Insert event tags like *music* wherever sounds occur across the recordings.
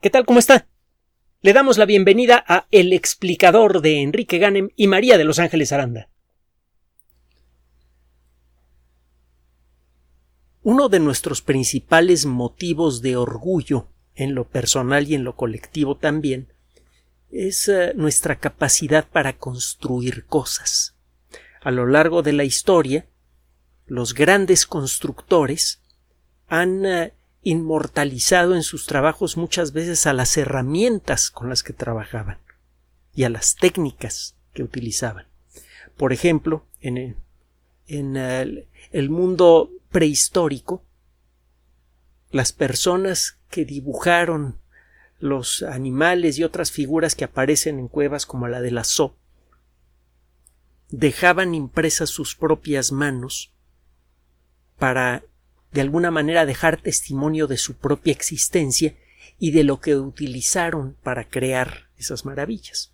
¿Qué tal? ¿Cómo está? Le damos la bienvenida a El explicador de Enrique Ganem y María de Los Ángeles Aranda. Uno de nuestros principales motivos de orgullo, en lo personal y en lo colectivo también, es eh, nuestra capacidad para construir cosas. A lo largo de la historia, los grandes constructores han eh, inmortalizado en sus trabajos muchas veces a las herramientas con las que trabajaban y a las técnicas que utilizaban. Por ejemplo, en el, mundo prehistórico, las personas que dibujaron los animales y otras figuras que aparecen en cuevas como la de la dejaban impresas sus propias manos para de alguna manera dejar testimonio de su propia existencia y de lo que utilizaron para crear esas maravillas.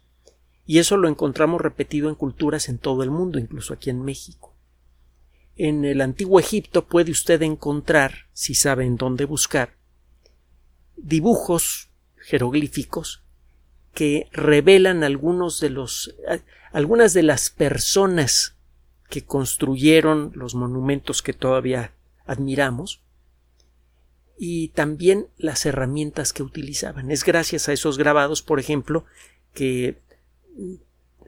Y eso lo encontramos repetido en culturas en todo el mundo, incluso aquí en México. En el antiguo Egipto puede usted encontrar, si sabe en dónde buscar, dibujos jeroglíficos que revelan algunos de los algunas de las personas que construyeron los monumentos que todavía admiramos y también las herramientas que utilizaban. Es gracias a esos grabados, por ejemplo, que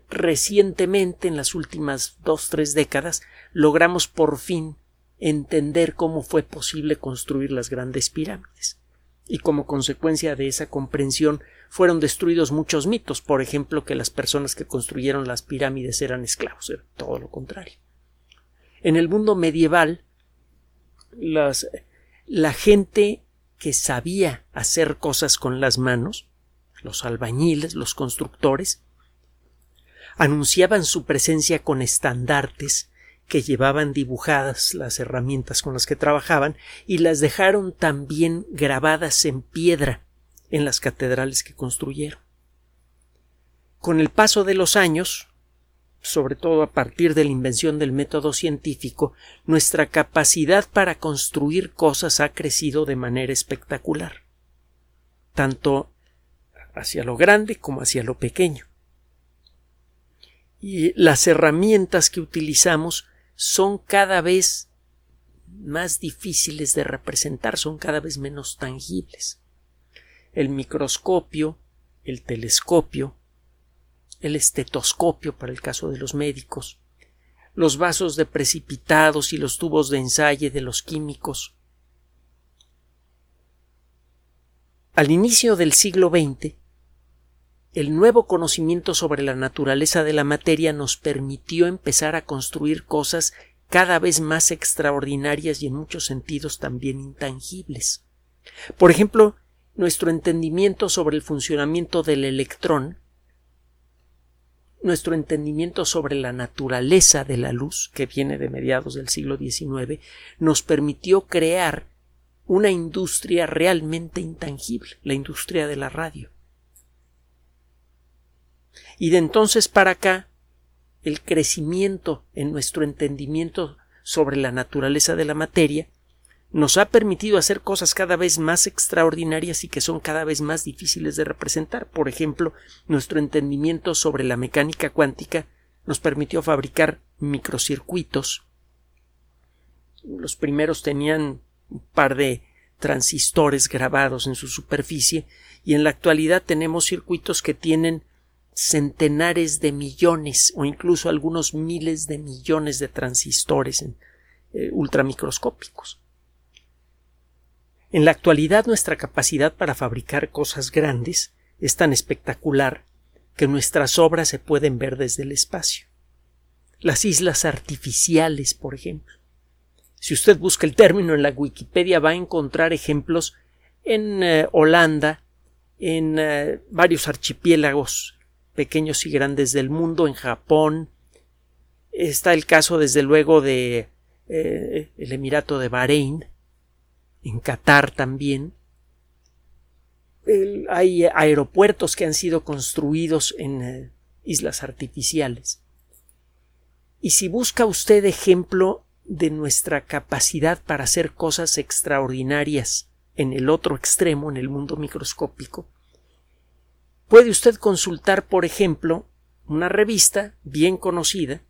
recientemente, en las últimas dos, tres décadas, logramos por fin entender cómo fue posible construir las grandes pirámides. Y como consecuencia de esa comprensión fueron destruidos muchos mitos, por ejemplo, que las personas que construyeron las pirámides eran esclavos, era todo lo contrario. En el mundo medieval, la gente que sabía hacer cosas con las manos, los albañiles, los constructores, anunciaban su presencia con estandartes que llevaban dibujadas las herramientas con las que trabajaban y las dejaron también grabadas en piedra en las catedrales que construyeron. Con el paso de los años, sobre todo a partir de la invención del método científico, nuestra capacidad para construir cosas ha crecido de manera espectacular, tanto hacia lo grande como hacia lo pequeño. Y las herramientas que utilizamos son cada vez más difíciles de representar, son cada vez menos tangibles. El microscopio, el telescopio, el estetoscopio para el caso de los médicos, los vasos de precipitados y los tubos de ensayo de los químicos. Al inicio del siglo XX, el nuevo conocimiento sobre la naturaleza de la materia nos permitió empezar a construir cosas cada vez más extraordinarias y en muchos sentidos también intangibles. Por ejemplo, nuestro entendimiento sobre el funcionamiento del electrón nuestro entendimiento sobre la naturaleza de la luz, que viene de mediados del siglo XIX, nos permitió crear una industria realmente intangible, la industria de la radio. Y de entonces para acá, el crecimiento en nuestro entendimiento sobre la naturaleza de la materia nos ha permitido hacer cosas cada vez más extraordinarias y que son cada vez más difíciles de representar. Por ejemplo, nuestro entendimiento sobre la mecánica cuántica nos permitió fabricar microcircuitos. Los primeros tenían un par de transistores grabados en su superficie y en la actualidad tenemos circuitos que tienen centenares de millones o incluso algunos miles de millones de transistores en, eh, ultramicroscópicos. En la actualidad nuestra capacidad para fabricar cosas grandes es tan espectacular que nuestras obras se pueden ver desde el espacio. Las islas artificiales, por ejemplo. Si usted busca el término en la Wikipedia va a encontrar ejemplos en eh, Holanda, en eh, varios archipiélagos pequeños y grandes del mundo, en Japón. Está el caso, desde luego, de eh, el Emirato de Bahrein, en Qatar también. hay aeropuertos que han sido construidos en eh, islas artificiales. Y si busca usted ejemplo de nuestra capacidad para hacer cosas extraordinarias en el otro extremo, en el mundo microscópico, puede usted consultar, por ejemplo, una revista bien conocida,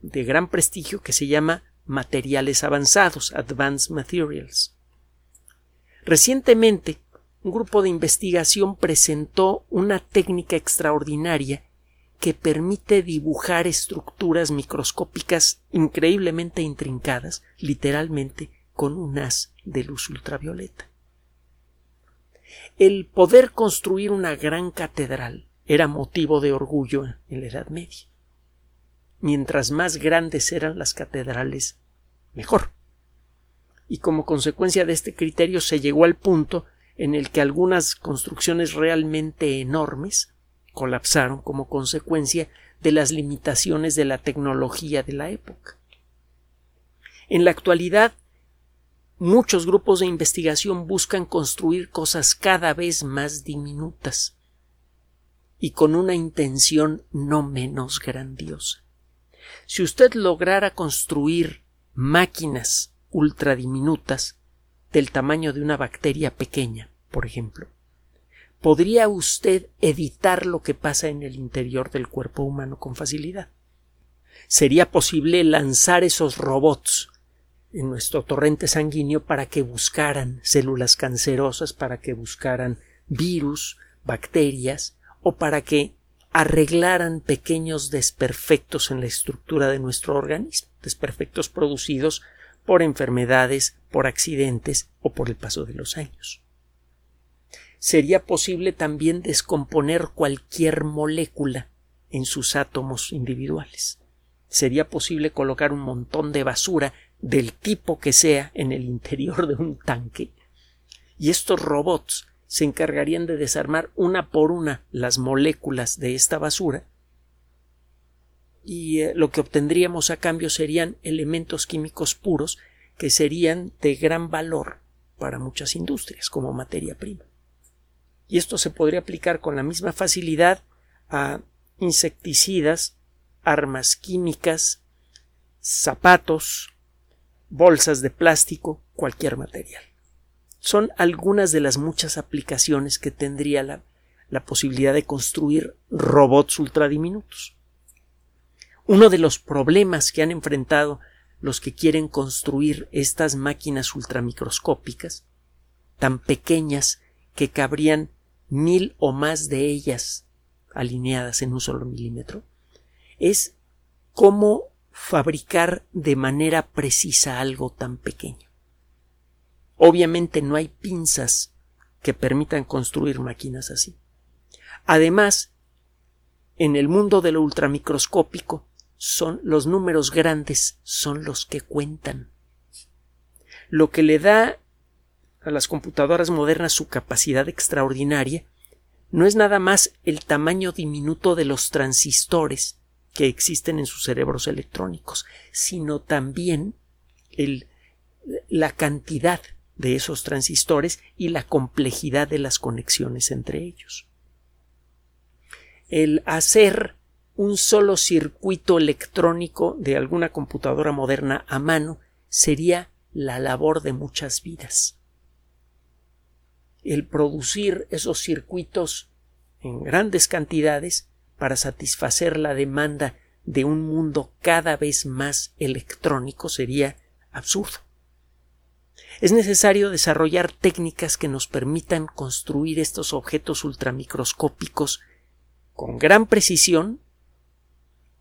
de gran prestigio, que se llama Materiales Avanzados, Advanced Materials. Recientemente, un grupo de investigación presentó una técnica extraordinaria que permite dibujar estructuras microscópicas increíblemente intrincadas, literalmente con un haz de luz ultravioleta. El poder construir una gran catedral era motivo de orgullo en la Edad Media. Mientras más grandes eran las catedrales, mejor. Y como consecuencia de este criterio se llegó al punto en el que algunas construcciones realmente enormes colapsaron como consecuencia de las limitaciones de la tecnología de la época. En la actualidad, muchos grupos de investigación buscan construir cosas cada vez más diminutas y con una intención no menos grandiosa. Si usted lograra construir máquinas ultradiminutas del tamaño de una bacteria pequeña, por ejemplo, podría usted editar lo que pasa en el interior del cuerpo humano con facilidad. Sería posible lanzar esos robots en nuestro torrente sanguíneo para que buscaran células cancerosas, para que buscaran virus, bacterias, o para que arreglaran pequeños desperfectos en la estructura de nuestro organismo, desperfectos producidos por enfermedades, por accidentes o por el paso de los años sería posible también descomponer cualquier molécula en sus átomos individuales. Sería posible colocar un montón de basura del tipo que sea en el interior de un tanque y estos robots se encargarían de desarmar una por una las moléculas de esta basura y eh, lo que obtendríamos a cambio serían elementos químicos puros que serían de gran valor para muchas industrias como materia prima y esto se podría aplicar con la misma facilidad a insecticidas, armas químicas, zapatos, bolsas de plástico, cualquier material. Son algunas de las muchas aplicaciones que tendría la, la posibilidad de construir robots ultradiminutos. Uno de los problemas que han enfrentado los que quieren construir estas máquinas ultramicroscópicas, tan pequeñas que cabrían mil o más de ellas alineadas en un solo milímetro, es cómo fabricar de manera precisa algo tan pequeño. Obviamente no hay pinzas que permitan construir máquinas así. Además, en el mundo de lo ultramicroscópico son los números grandes son los que cuentan. Lo que le da a las computadoras modernas su capacidad extraordinaria no es nada más el tamaño diminuto de los transistores que existen en sus cerebros electrónicos, sino también el, la cantidad de esos transistores y la complejidad de las conexiones entre ellos. El hacer un solo circuito electrónico de alguna computadora moderna a mano sería la labor de muchas vidas el producir esos circuitos en grandes cantidades para satisfacer la demanda de un mundo cada vez más electrónico sería absurdo. Es necesario desarrollar técnicas que nos permitan construir estos objetos ultramicroscópicos con gran precisión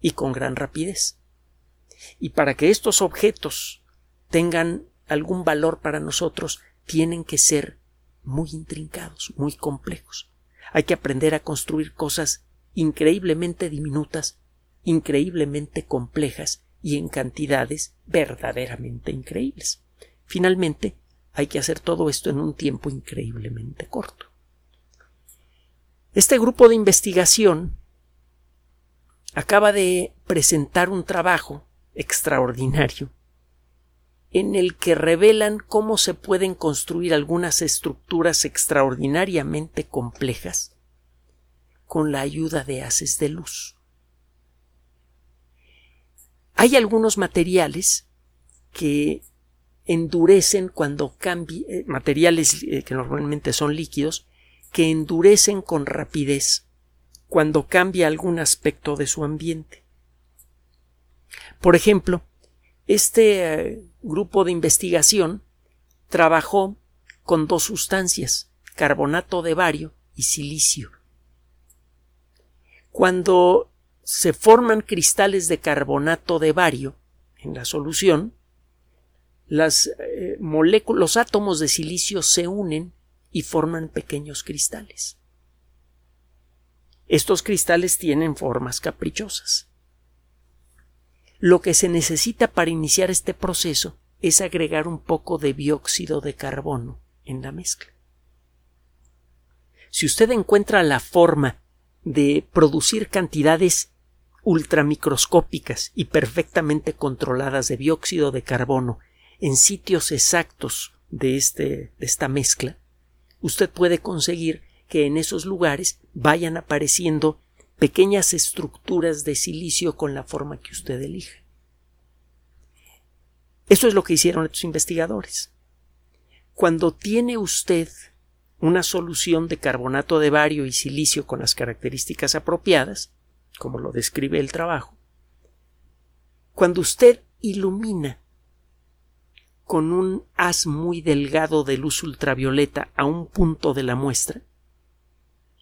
y con gran rapidez. Y para que estos objetos tengan algún valor para nosotros, tienen que ser muy intrincados, muy complejos. Hay que aprender a construir cosas increíblemente diminutas, increíblemente complejas y en cantidades verdaderamente increíbles. Finalmente, hay que hacer todo esto en un tiempo increíblemente corto. Este grupo de investigación acaba de presentar un trabajo extraordinario en el que revelan cómo se pueden construir algunas estructuras extraordinariamente complejas con la ayuda de haces de luz. Hay algunos materiales que endurecen cuando cambian, eh, materiales eh, que normalmente son líquidos, que endurecen con rapidez cuando cambia algún aspecto de su ambiente. Por ejemplo, este eh, grupo de investigación trabajó con dos sustancias, carbonato de bario y silicio. Cuando se forman cristales de carbonato de bario en la solución, eh, los átomos de silicio se unen y forman pequeños cristales. Estos cristales tienen formas caprichosas. Lo que se necesita para iniciar este proceso es agregar un poco de dióxido de carbono en la mezcla. Si usted encuentra la forma de producir cantidades ultramicroscópicas y perfectamente controladas de dióxido de carbono en sitios exactos de, este, de esta mezcla, usted puede conseguir que en esos lugares vayan apareciendo pequeñas estructuras de silicio con la forma que usted elija. Eso es lo que hicieron estos investigadores. Cuando tiene usted una solución de carbonato de bario y silicio con las características apropiadas, como lo describe el trabajo, cuando usted ilumina con un haz muy delgado de luz ultravioleta a un punto de la muestra,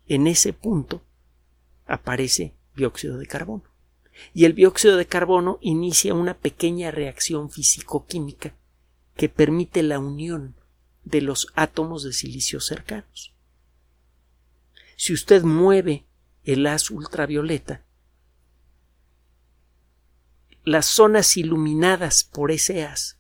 en ese punto aparece dióxido de carbono. Y el dióxido de carbono inicia una pequeña reacción físico-química que permite la unión de los átomos de silicio cercanos. Si usted mueve el haz ultravioleta, las zonas iluminadas por ese haz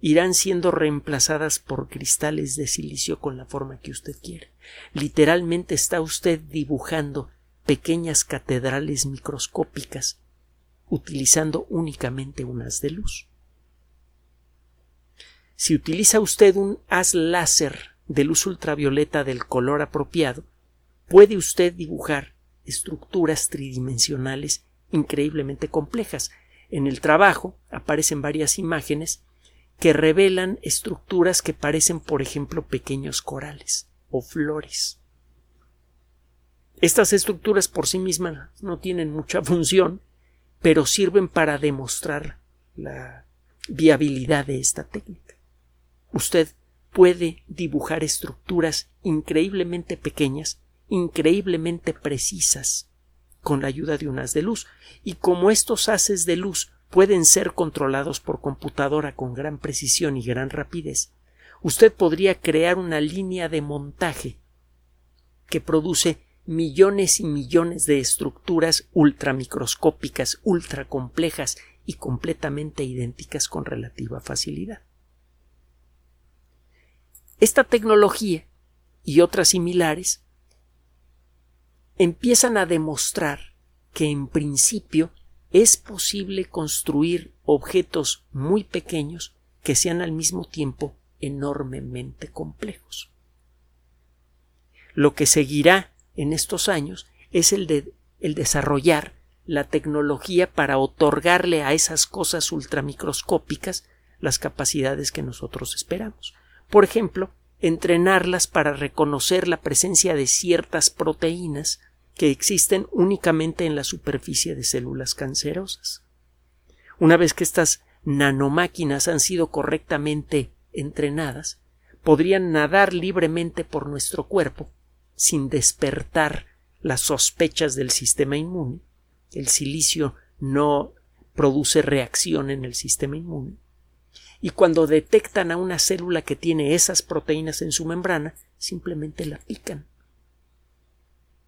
irán siendo reemplazadas por cristales de silicio con la forma que usted quiere. Literalmente está usted dibujando pequeñas catedrales microscópicas utilizando únicamente un haz de luz. Si utiliza usted un haz láser de luz ultravioleta del color apropiado, puede usted dibujar estructuras tridimensionales increíblemente complejas. En el trabajo aparecen varias imágenes que revelan estructuras que parecen, por ejemplo, pequeños corales o flores. Estas estructuras por sí mismas no tienen mucha *laughs* función, pero sirven para demostrar la viabilidad de esta técnica. Usted puede dibujar estructuras increíblemente pequeñas, increíblemente precisas, con la ayuda de un haz de luz, y como estos haces de luz pueden ser controlados por computadora con gran precisión y gran rapidez, usted podría crear una línea de montaje que produce millones y millones de estructuras ultramicroscópicas, ultracomplejas y completamente idénticas con relativa facilidad. Esta tecnología y otras similares empiezan a demostrar que en principio es posible construir objetos muy pequeños que sean al mismo tiempo enormemente complejos. Lo que seguirá en estos años es el de el desarrollar la tecnología para otorgarle a esas cosas ultramicroscópicas las capacidades que nosotros esperamos. Por ejemplo, entrenarlas para reconocer la presencia de ciertas proteínas que existen únicamente en la superficie de células cancerosas. Una vez que estas nanomáquinas han sido correctamente entrenadas, podrían nadar libremente por nuestro cuerpo sin despertar las sospechas del sistema inmune. El silicio no produce reacción en el sistema inmune. Y cuando detectan a una célula que tiene esas proteínas en su membrana, simplemente la pican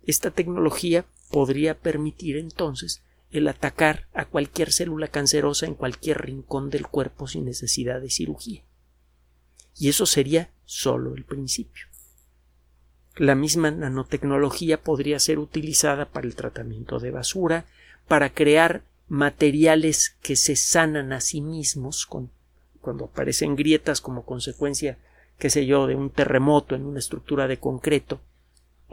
esta tecnología podría permitir entonces el atacar a cualquier célula cancerosa en cualquier rincón del cuerpo sin necesidad de cirugía. Y eso sería solo el principio. La misma nanotecnología podría ser utilizada para el tratamiento de basura, para crear materiales que se sanan a sí mismos cuando aparecen grietas como consecuencia, qué sé yo, de un terremoto en una estructura de concreto,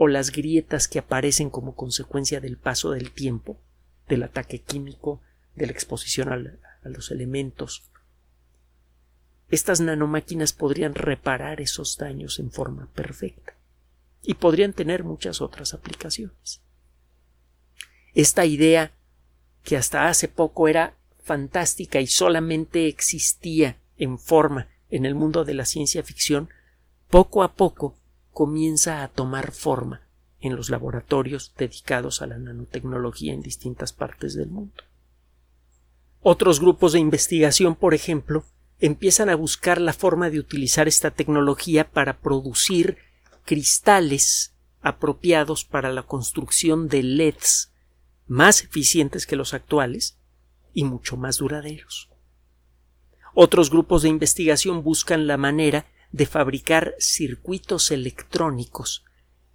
o las grietas que aparecen como consecuencia del paso del tiempo, del ataque químico, de la exposición a los elementos. estas nanomáquinas podrían reparar esos daños en forma perfecta y podrían tener muchas otras aplicaciones. Esta idea que hasta hace poco era fantástica y solamente existía en forma en el mundo de la ciencia ficción, poco a poco comienza a tomar forma en los laboratorios dedicados a la nanotecnología en distintas partes del mundo. Otros grupos de investigación, por ejemplo, empiezan a buscar la forma de utilizar esta tecnología para producir cristales apropiados para la construcción de LEDs más eficientes que los actuales y mucho más duraderos. Otros grupos de investigación buscan la manera de fabricar circuitos electrónicos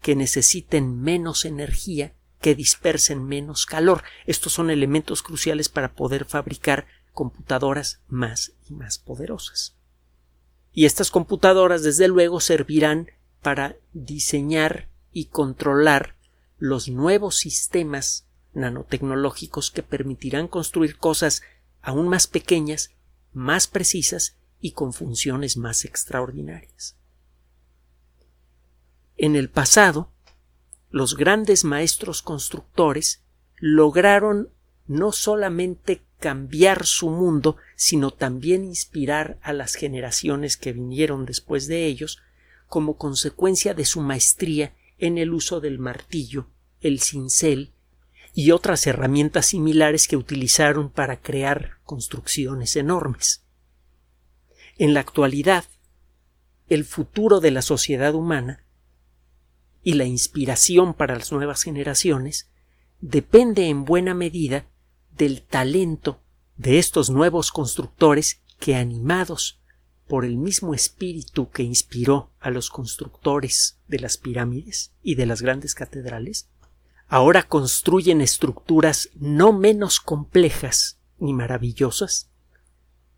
que necesiten menos energía, que dispersen menos calor. Estos son elementos cruciales para poder fabricar computadoras más y más poderosas. Y estas computadoras, desde luego, servirán para diseñar y controlar los nuevos sistemas nanotecnológicos que permitirán construir cosas aún más pequeñas, más precisas y con funciones más extraordinarias. En el pasado, los grandes maestros constructores lograron no solamente cambiar su mundo, sino también inspirar a las generaciones que vinieron después de ellos, como consecuencia de su maestría en el uso del martillo, el cincel y otras herramientas similares que utilizaron para crear construcciones enormes. En la actualidad, el futuro de la sociedad humana y la inspiración para las nuevas generaciones depende en buena medida del talento de estos nuevos constructores que animados por el mismo espíritu que inspiró a los constructores de las pirámides y de las grandes catedrales, ahora construyen estructuras no menos complejas ni maravillosas,